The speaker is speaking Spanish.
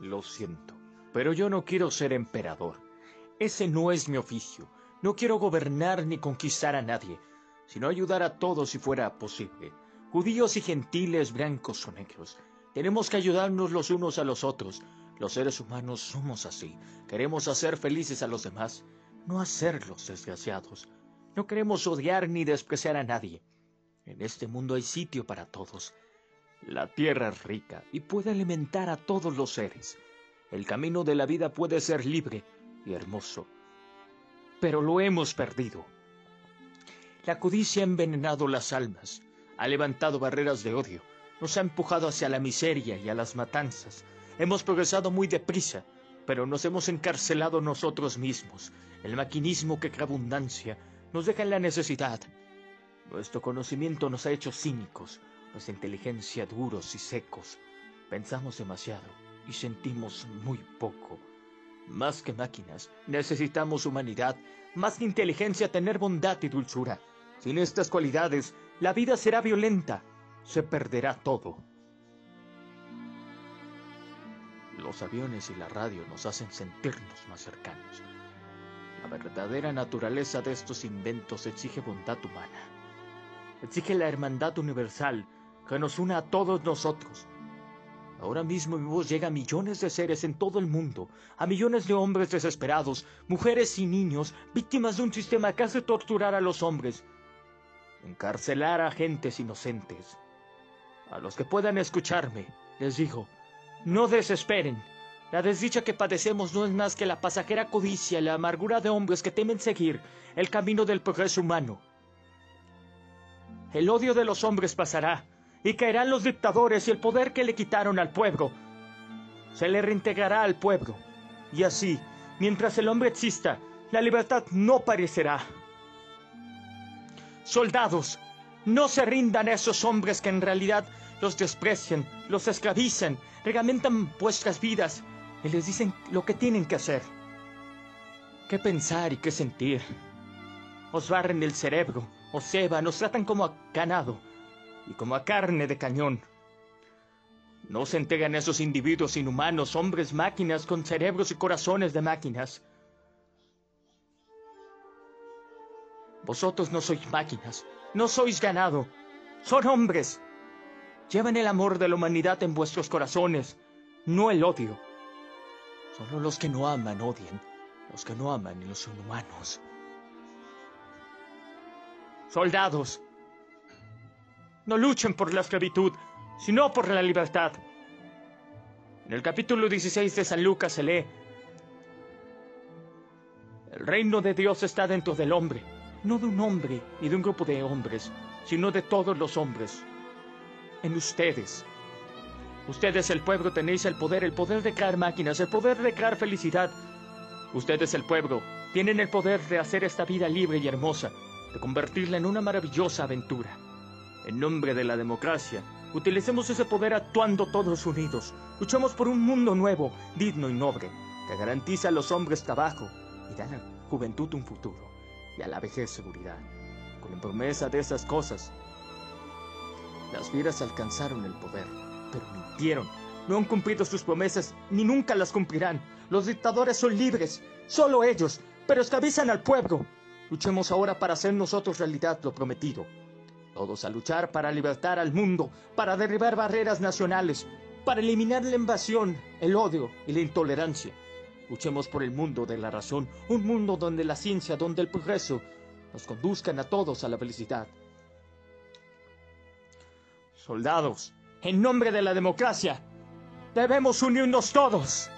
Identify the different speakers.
Speaker 1: Lo siento, pero yo no quiero ser emperador. Ese no es mi oficio. No quiero gobernar ni conquistar a nadie, sino ayudar a todos si fuera posible. Judíos y gentiles, blancos o negros. Tenemos que ayudarnos los unos a los otros. Los seres humanos somos así. Queremos hacer felices a los demás, no hacerlos desgraciados. No queremos odiar ni despreciar a nadie. En este mundo hay sitio para todos. La tierra es rica y puede alimentar a todos los seres. El camino de la vida puede ser libre y hermoso pero lo hemos perdido. La codicia ha envenenado las almas, ha levantado barreras de odio, nos ha empujado hacia la miseria y a las matanzas. Hemos progresado muy deprisa, pero nos hemos encarcelado nosotros mismos. El maquinismo que crea abundancia nos deja en la necesidad. Nuestro conocimiento nos ha hecho cínicos, nuestra inteligencia duros y secos. Pensamos demasiado y sentimos muy poco. Más que máquinas, necesitamos humanidad, más que inteligencia, tener bondad y dulzura. Sin estas cualidades, la vida será violenta, se perderá todo. Los aviones y la radio nos hacen sentirnos más cercanos. La verdadera naturaleza de estos inventos exige bondad humana. Exige la hermandad universal que nos una a todos nosotros Ahora mismo mi voz llega a millones de seres en todo el mundo, a millones de hombres desesperados, mujeres y niños, víctimas de un sistema que hace torturar a los hombres, encarcelar a gentes inocentes. A los que puedan escucharme, les digo, no desesperen. La desdicha que padecemos no es más que la pasajera codicia la amargura de hombres que temen seguir el camino del progreso humano. El odio de los hombres pasará, y caerán los dictadores y el poder que le quitaron al pueblo. Se le reintegrará al pueblo. Y así, mientras el hombre exista, la libertad no parecerá. Soldados, no se rindan a esos hombres que en realidad los desprecian, los esclavizan, regamentan vuestras vidas y les dicen lo que tienen que hacer. ¿Qué pensar y qué sentir? Os barren el cerebro, os ceban, os tratan como a ganado y como a carne de cañón. No se entregan esos individuos inhumanos, hombres máquinas con cerebros y corazones de máquinas. Vosotros no sois máquinas, no sois ganado, son hombres. Llevan el amor de la humanidad en vuestros corazones, no el odio. Solo los que no aman odian, los que no aman los son humanos. Soldados, no luchen por la esclavitud, sino por la libertad. En el capítulo 16 de San Lucas se lee, el reino de Dios está dentro del hombre, no de un hombre ni de un grupo de hombres, sino de todos los hombres, en ustedes. Ustedes el pueblo tenéis el poder, el poder de crear máquinas, el poder de crear felicidad. Ustedes el pueblo tienen el poder de hacer esta vida libre y hermosa, de convertirla en una maravillosa aventura en nombre de la democracia. Utilicemos ese poder actuando todos unidos. Luchemos por un mundo nuevo, digno y noble, que garantiza a los hombres trabajo y da a la juventud un futuro y a la vejez seguridad. Con la promesa de esas cosas, las fieras alcanzaron el poder, pero mintieron. No han cumplido sus promesas ni nunca las cumplirán. Los dictadores son libres, solo ellos, pero esclavizan al pueblo. Luchemos ahora para hacer nosotros realidad lo prometido. Todos a luchar para libertar al mundo, para derribar barreras nacionales, para eliminar la invasión, el odio y la intolerancia. Luchemos por el mundo de la razón, un mundo donde la ciencia, donde el progreso nos conduzcan a todos a la felicidad. Soldados, en nombre de la democracia, debemos unirnos todos.